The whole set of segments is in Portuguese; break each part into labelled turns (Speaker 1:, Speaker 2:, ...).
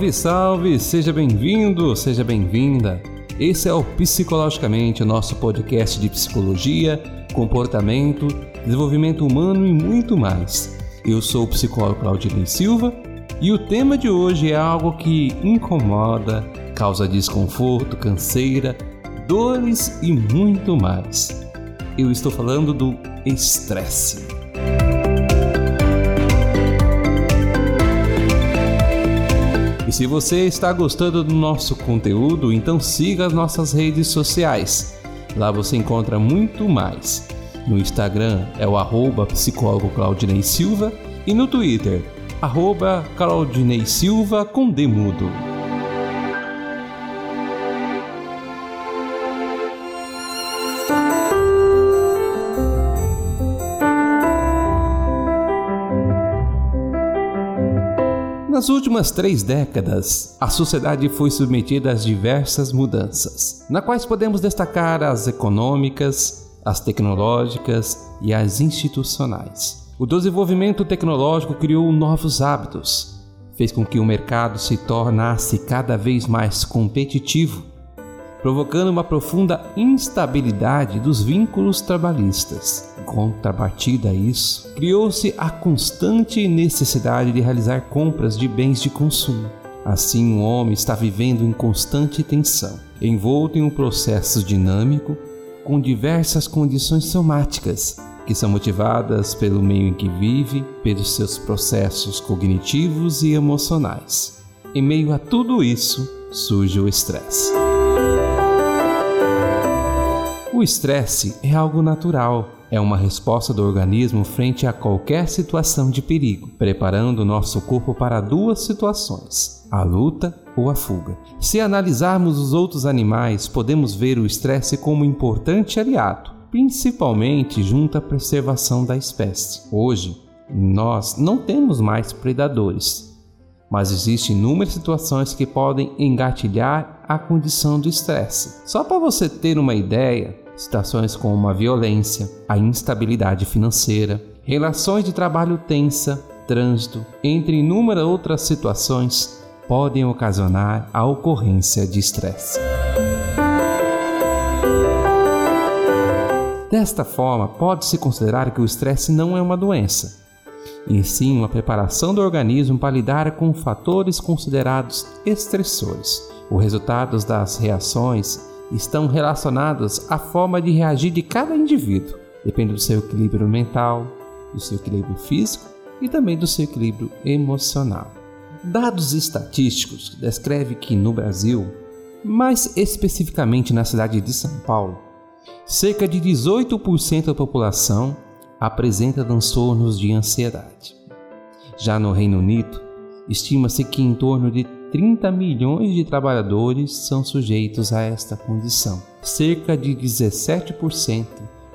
Speaker 1: Salve, salve! Seja bem-vindo, seja bem-vinda. Esse é o Psicologicamente, nosso podcast de psicologia, comportamento, desenvolvimento humano e muito mais. Eu sou o psicólogo Claudinei Silva e o tema de hoje é algo que incomoda, causa desconforto, canseira, dores e muito mais. Eu estou falando do estresse. E se você está gostando do nosso conteúdo, então siga as nossas redes sociais. Lá você encontra muito mais. No Instagram é o arroba psicólogo Claudinei Silva e no Twitter, arroba Claudinei Silva com Demudo. Nas últimas três décadas, a sociedade foi submetida a diversas mudanças, na quais podemos destacar as econômicas, as tecnológicas e as institucionais. O desenvolvimento tecnológico criou novos hábitos, fez com que o mercado se tornasse cada vez mais competitivo provocando uma profunda instabilidade dos vínculos trabalhistas. Em contrapartida a isso, criou-se a constante necessidade de realizar compras de bens de consumo. Assim, o homem está vivendo em constante tensão, envolto em um processo dinâmico com diversas condições somáticas que são motivadas pelo meio em que vive, pelos seus processos cognitivos e emocionais. Em meio a tudo isso, surge o estresse. O estresse é algo natural, é uma resposta do organismo frente a qualquer situação de perigo, preparando o nosso corpo para duas situações: a luta ou a fuga. Se analisarmos os outros animais, podemos ver o estresse como um importante aliado, principalmente junto à preservação da espécie. Hoje, nós não temos mais predadores, mas existem inúmeras situações que podem engatilhar a condição do estresse. Só para você ter uma ideia, situações como a violência, a instabilidade financeira, relações de trabalho tensa, trânsito, entre inúmeras outras situações, podem ocasionar a ocorrência de estresse. Desta forma, pode-se considerar que o estresse não é uma doença, e sim uma preparação do organismo para lidar com fatores considerados estressores. Os resultados das reações estão relacionados à forma de reagir de cada indivíduo, depende do seu equilíbrio mental, do seu equilíbrio físico e também do seu equilíbrio emocional. Dados estatísticos descrevem que no Brasil, mais especificamente na cidade de São Paulo, cerca de 18% da população apresenta transtornos de ansiedade. Já no Reino Unido, estima-se que em torno de 30 milhões de trabalhadores são sujeitos a esta condição, cerca de 17%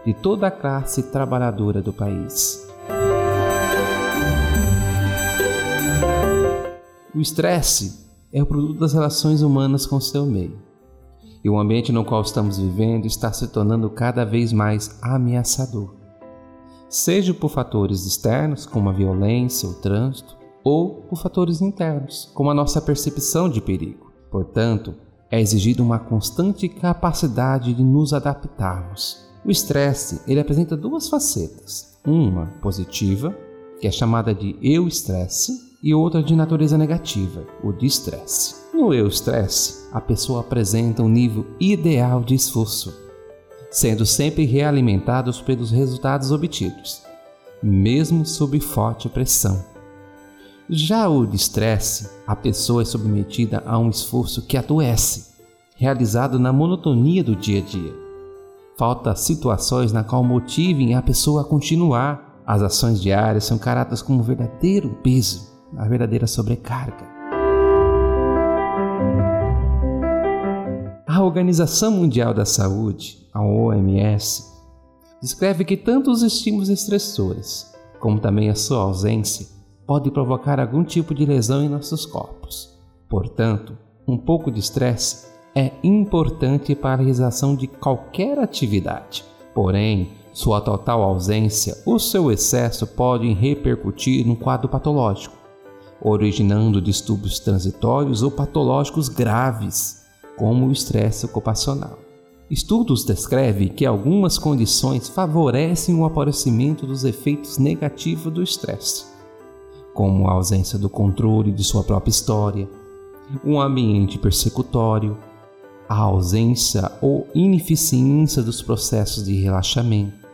Speaker 1: de toda a classe trabalhadora do país. O estresse é o produto das relações humanas com seu meio. E o ambiente no qual estamos vivendo está se tornando cada vez mais ameaçador. Seja por fatores externos, como a violência, o trânsito, ou por fatores internos, como a nossa percepção de perigo. Portanto, é exigida uma constante capacidade de nos adaptarmos. O estresse ele apresenta duas facetas: uma positiva, que é chamada de eu-estresse, e outra de natureza negativa, o distresse. No eu-estresse, a pessoa apresenta um nível ideal de esforço, sendo sempre realimentados pelos resultados obtidos, mesmo sob forte pressão já o estresse, a pessoa é submetida a um esforço que adoece, realizado na monotonia do dia a dia. Falta situações na qual motivem a pessoa a continuar. As ações diárias são caradas como um verdadeiro peso, a verdadeira sobrecarga. A Organização Mundial da Saúde, a OMS, descreve que tanto os estímulos estressores, como também a sua ausência, pode provocar algum tipo de lesão em nossos corpos. Portanto, um pouco de estresse é importante para a realização de qualquer atividade. Porém, sua total ausência ou seu excesso podem repercutir no quadro patológico, originando distúrbios transitórios ou patológicos graves, como o estresse ocupacional. Estudos descrevem que algumas condições favorecem o aparecimento dos efeitos negativos do estresse, como a ausência do controle de sua própria história, um ambiente persecutório, a ausência ou ineficiência dos processos de relaxamento,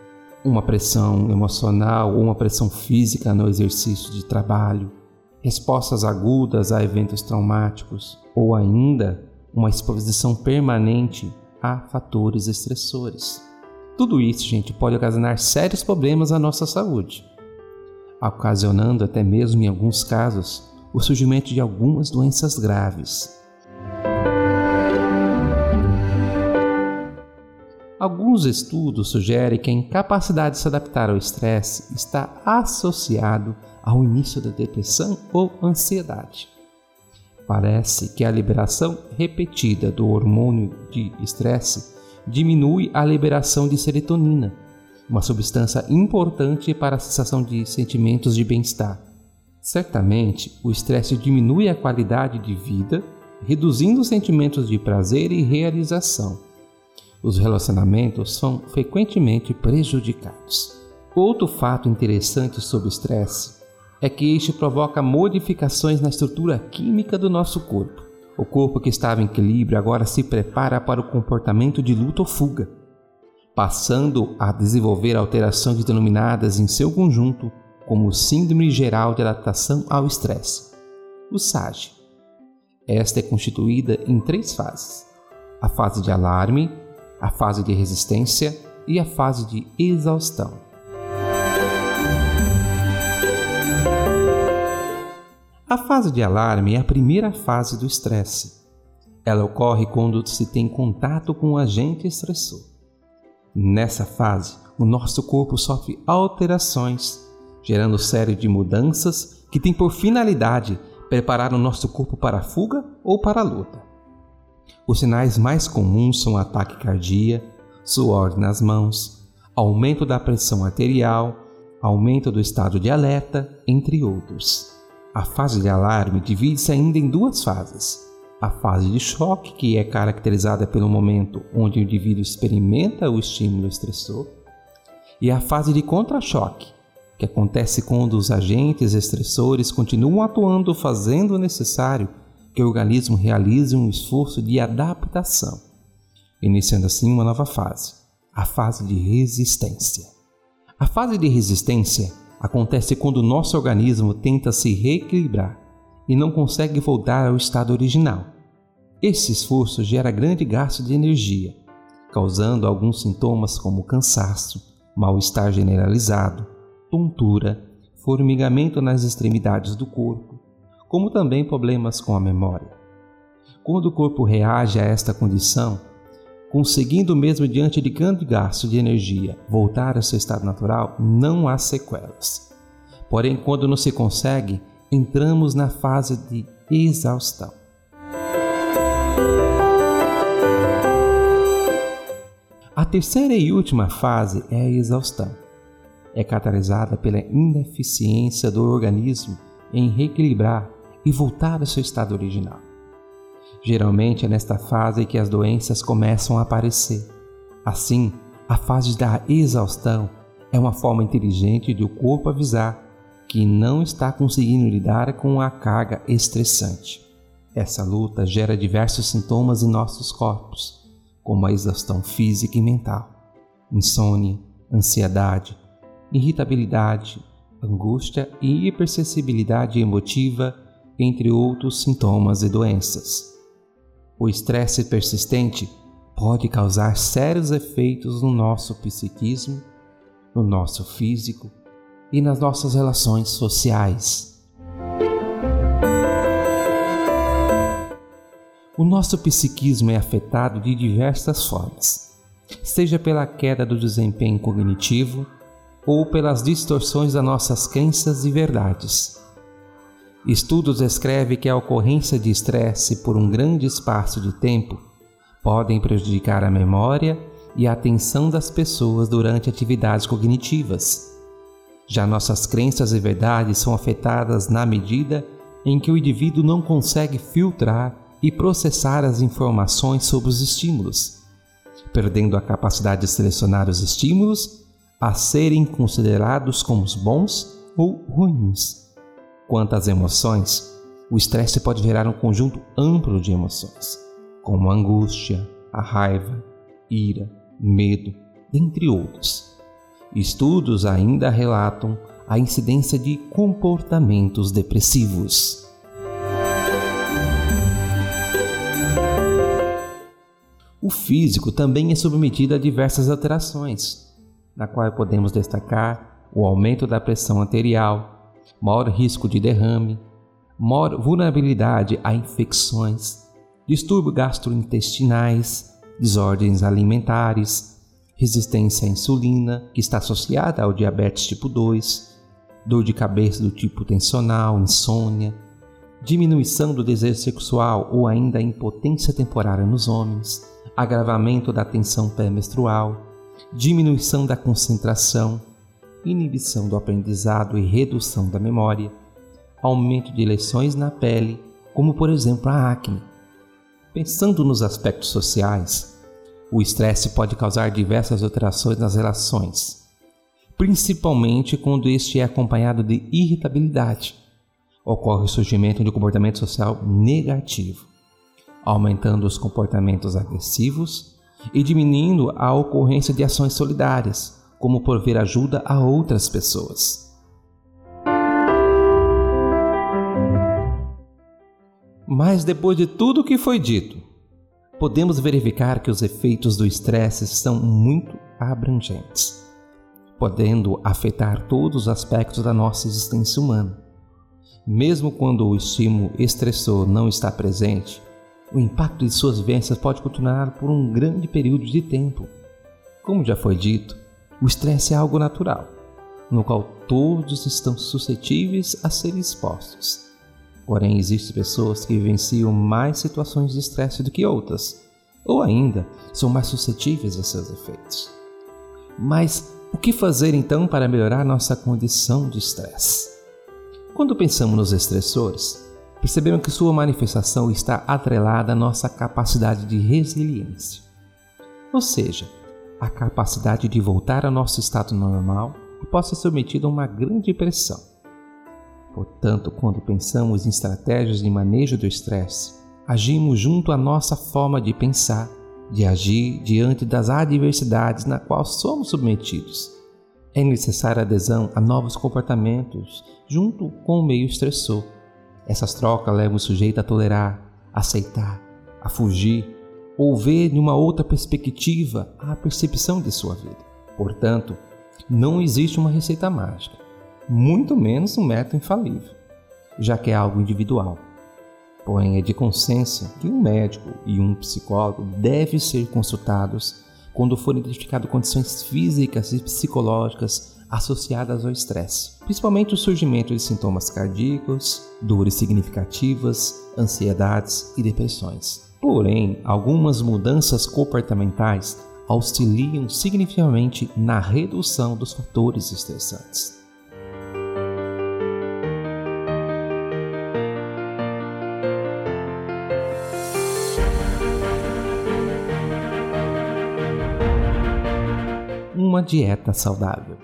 Speaker 1: uma pressão emocional ou uma pressão física no exercício de trabalho, respostas agudas a eventos traumáticos ou ainda uma exposição permanente a fatores estressores. Tudo isso, gente, pode ocasionar sérios problemas à nossa saúde, ocasionando até mesmo em alguns casos o surgimento de algumas doenças graves. Alguns estudos sugerem que a incapacidade de se adaptar ao estresse está associado ao início da depressão ou ansiedade. Parece que a liberação repetida do hormônio de estresse diminui a liberação de serotonina, uma substância importante para a sensação de sentimentos de bem-estar. Certamente, o estresse diminui a qualidade de vida, reduzindo os sentimentos de prazer e realização. Os relacionamentos são frequentemente prejudicados. Outro fato interessante sobre o estresse é que este provoca modificações na estrutura química do nosso corpo. O corpo que estava em equilíbrio agora se prepara para o comportamento de luta ou fuga, passando a desenvolver alterações denominadas em seu conjunto como Síndrome Geral de Adaptação ao Estresse, o SAGE. Esta é constituída em três fases: a fase de alarme, a fase de resistência e a fase de exaustão. A fase de alarme é a primeira fase do estresse. Ela ocorre quando se tem contato com um agente estressor. Nessa fase, o nosso corpo sofre alterações, gerando série de mudanças que têm por finalidade preparar o nosso corpo para a fuga ou para a luta. Os sinais mais comuns são ataque cardíaco, suor nas mãos, aumento da pressão arterial, aumento do estado de alerta, entre outros. A fase de alarme divide-se ainda em duas fases. A fase de choque, que é caracterizada pelo momento onde o indivíduo experimenta o estímulo estressor, e a fase de contra-choque, que acontece quando os agentes estressores continuam atuando, fazendo o necessário que o organismo realize um esforço de adaptação, iniciando assim uma nova fase, a fase de resistência. A fase de resistência acontece quando o nosso organismo tenta se reequilibrar e não consegue voltar ao estado original. Esse esforço gera grande gasto de energia, causando alguns sintomas como cansaço, mal-estar generalizado, tontura, formigamento nas extremidades do corpo, como também problemas com a memória. Quando o corpo reage a esta condição, conseguindo mesmo diante de grande gasto de energia voltar ao seu estado natural, não há sequelas. Porém, quando não se consegue, entramos na fase de exaustão. A terceira e última fase é a exaustão. É catalisada pela ineficiência do organismo em reequilibrar e voltar ao seu estado original. Geralmente é nesta fase que as doenças começam a aparecer. Assim, a fase da exaustão é uma forma inteligente de o corpo avisar que não está conseguindo lidar com a carga estressante. Essa luta gera diversos sintomas em nossos corpos, como a exaustão física e mental, insônia, ansiedade, irritabilidade, angústia e hipersensibilidade emotiva, entre outros sintomas e doenças. O estresse persistente pode causar sérios efeitos no nosso psiquismo, no nosso físico e nas nossas relações sociais. O nosso psiquismo é afetado de diversas formas, seja pela queda do desempenho cognitivo ou pelas distorções das nossas crenças e verdades. Estudos descrevem que a ocorrência de estresse por um grande espaço de tempo podem prejudicar a memória e a atenção das pessoas durante atividades cognitivas. Já nossas crenças e verdades são afetadas na medida em que o indivíduo não consegue filtrar e processar as informações sobre os estímulos, perdendo a capacidade de selecionar os estímulos a serem considerados como bons ou ruins. Quanto às emoções, o estresse pode gerar um conjunto amplo de emoções, como a angústia, a raiva, ira, medo, dentre outros. Estudos ainda relatam a incidência de comportamentos depressivos. O físico também é submetido a diversas alterações, na qual podemos destacar o aumento da pressão arterial, maior risco de derrame, maior vulnerabilidade a infecções, distúrbios gastrointestinais, desordens alimentares, resistência à insulina, que está associada ao diabetes tipo 2, dor de cabeça do tipo tensional, insônia, diminuição do desejo sexual ou ainda impotência temporária nos homens, agravamento da tensão pré-menstrual, diminuição da concentração, inibição do aprendizado e redução da memória, aumento de lesões na pele, como por exemplo a acne. Pensando nos aspectos sociais, o estresse pode causar diversas alterações nas relações, principalmente quando este é acompanhado de irritabilidade. Ocorre o surgimento de comportamento social negativo, aumentando os comportamentos agressivos e diminuindo a ocorrência de ações solidárias, como prover ajuda a outras pessoas. Mas depois de tudo o que foi dito, podemos verificar que os efeitos do estresse são muito abrangentes, podendo afetar todos os aspectos da nossa existência humana. Mesmo quando o estímulo estressor não está presente, o impacto de suas vivências pode continuar por um grande período de tempo. Como já foi dito, o estresse é algo natural, no qual todos estão suscetíveis a serem expostos. Porém, existem pessoas que vivenciam mais situações de estresse do que outras, ou ainda são mais suscetíveis a seus efeitos. Mas o que fazer então para melhorar nossa condição de estresse? Quando pensamos nos estressores, percebemos que sua manifestação está atrelada à nossa capacidade de resiliência, ou seja, a capacidade de voltar ao nosso estado normal e possa ser submetido a uma grande pressão. Portanto, quando pensamos em estratégias de manejo do estresse, agimos junto à nossa forma de pensar, de agir diante das adversidades na qual somos submetidos. É necessária adesão a novos comportamentos junto com o meio estressor essas trocas levam o sujeito a tolerar, a aceitar, a fugir ou ver de uma outra perspectiva a percepção de sua vida. Portanto, não existe uma receita mágica, muito menos um método infalível, já que é algo individual. Porém, é de consenso que um médico e um psicólogo devem ser consultados quando forem identificadas condições físicas e psicológicas associadas ao estresse, principalmente o surgimento de sintomas cardíacos, dores significativas, ansiedades e depressões. Porém, algumas mudanças comportamentais auxiliam significativamente na redução dos fatores estressantes. Uma dieta saudável.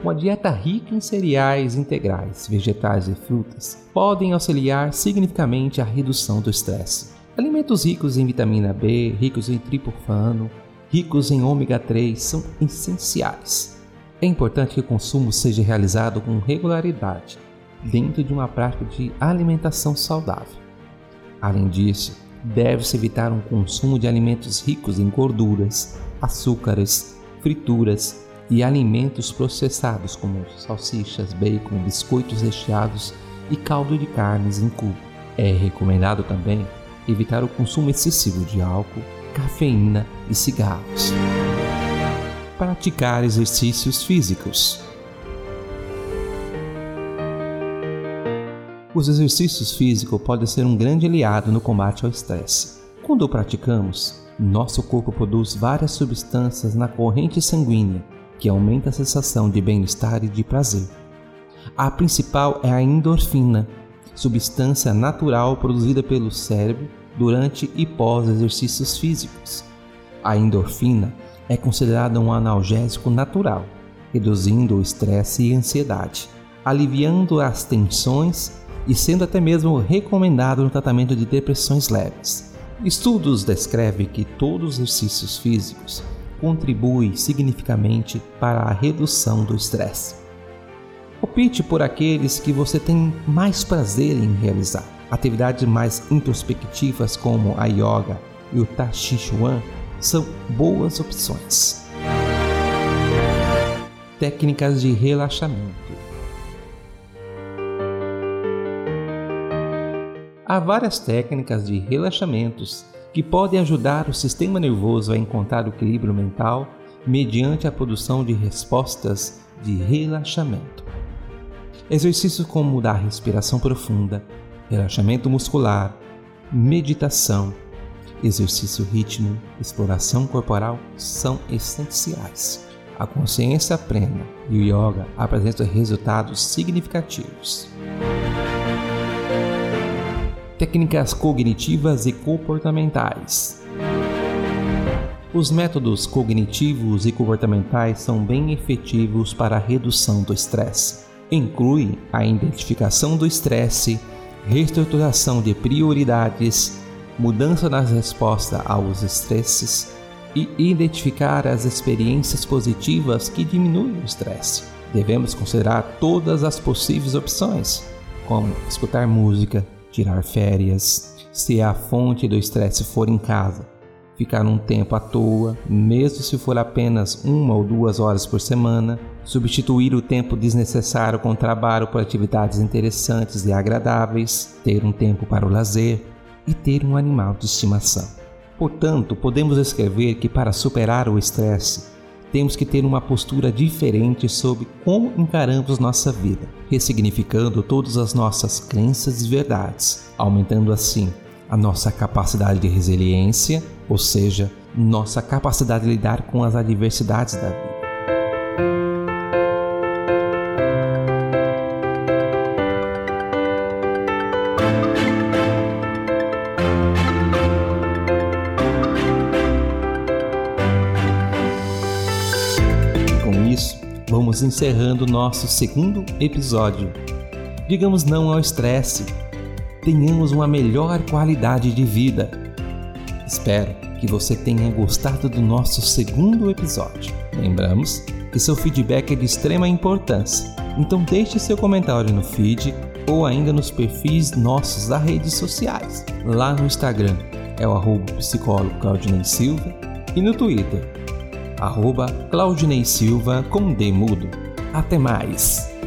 Speaker 1: Uma dieta rica em cereais integrais, vegetais e frutas podem auxiliar significativamente a redução do estresse. Alimentos ricos em vitamina B, ricos em triptofano, ricos em ômega 3 são essenciais. É importante que o consumo seja realizado com regularidade, dentro de uma prática de alimentação saudável. Além disso, deve-se evitar um consumo de alimentos ricos em gorduras, açúcares, frituras e alimentos processados como salsichas, bacon, biscoitos recheados e caldo de carnes em cubo. É recomendado também evitar o consumo excessivo de álcool, cafeína e cigarros. Praticar exercícios físicos. Os exercícios físicos podem ser um grande aliado no combate ao estresse. Quando o praticamos, nosso corpo produz várias substâncias na corrente sanguínea que aumenta a sensação de bem-estar e de prazer. A principal é a endorfina, substância natural produzida pelo cérebro durante e pós exercícios físicos. A endorfina é considerada um analgésico natural, reduzindo o estresse e ansiedade, aliviando as tensões e sendo até mesmo recomendado no tratamento de depressões leves. Estudos descrevem que todos os exercícios físicos contribuem significativamente para a redução do estresse. Opte por aqueles que você tem mais prazer em realizar. Atividades mais introspectivas como a yoga e o tai chi chuan são boas opções. Técnicas de relaxamento. Há várias técnicas de relaxamentos que podem ajudar o sistema nervoso a encontrar o equilíbrio mental mediante a produção de respostas de relaxamento. Exercícios como da respiração profunda, relaxamento muscular, meditação, exercício ritmo, exploração corporal são essenciais. A consciência plena e o yoga apresentam resultados significativos. Técnicas cognitivas e comportamentais. Os métodos cognitivos e comportamentais são bem efetivos para a redução do estresse. Incluem a identificação do estresse, reestruturação de prioridades, mudança nas respostas aos estresses e identificar as experiências positivas que diminuem o estresse. Devemos considerar todas as possíveis opções, como escutar música, tirar férias, se a fonte do estresse for em casa, ficar um tempo à toa, mesmo se for apenas uma ou duas horas por semana, substituir o tempo desnecessário com trabalho por atividades interessantes e agradáveis, ter um tempo para o lazer, e ter um animal de estimação. Portanto, podemos escrever que para superar o estresse, temos que ter uma postura diferente sobre como encaramos nossa vida, ressignificando todas as nossas crenças e verdades, aumentando assim a nossa capacidade de resiliência, ou seja, nossa capacidade de lidar com as adversidades da vida. Encerrando nosso segundo episódio. Digamos não ao estresse, tenhamos uma melhor qualidade de vida. Espero que você tenha gostado do nosso segundo episódio. Lembramos que seu feedback é de extrema importância, então deixe seu comentário no feed ou ainda nos perfis nossos das redes sociais. Lá no Instagram é o arroba psicólogo Claudinei Silva e no Twitter arroba Claudinei Silva com D mudo. Até mais!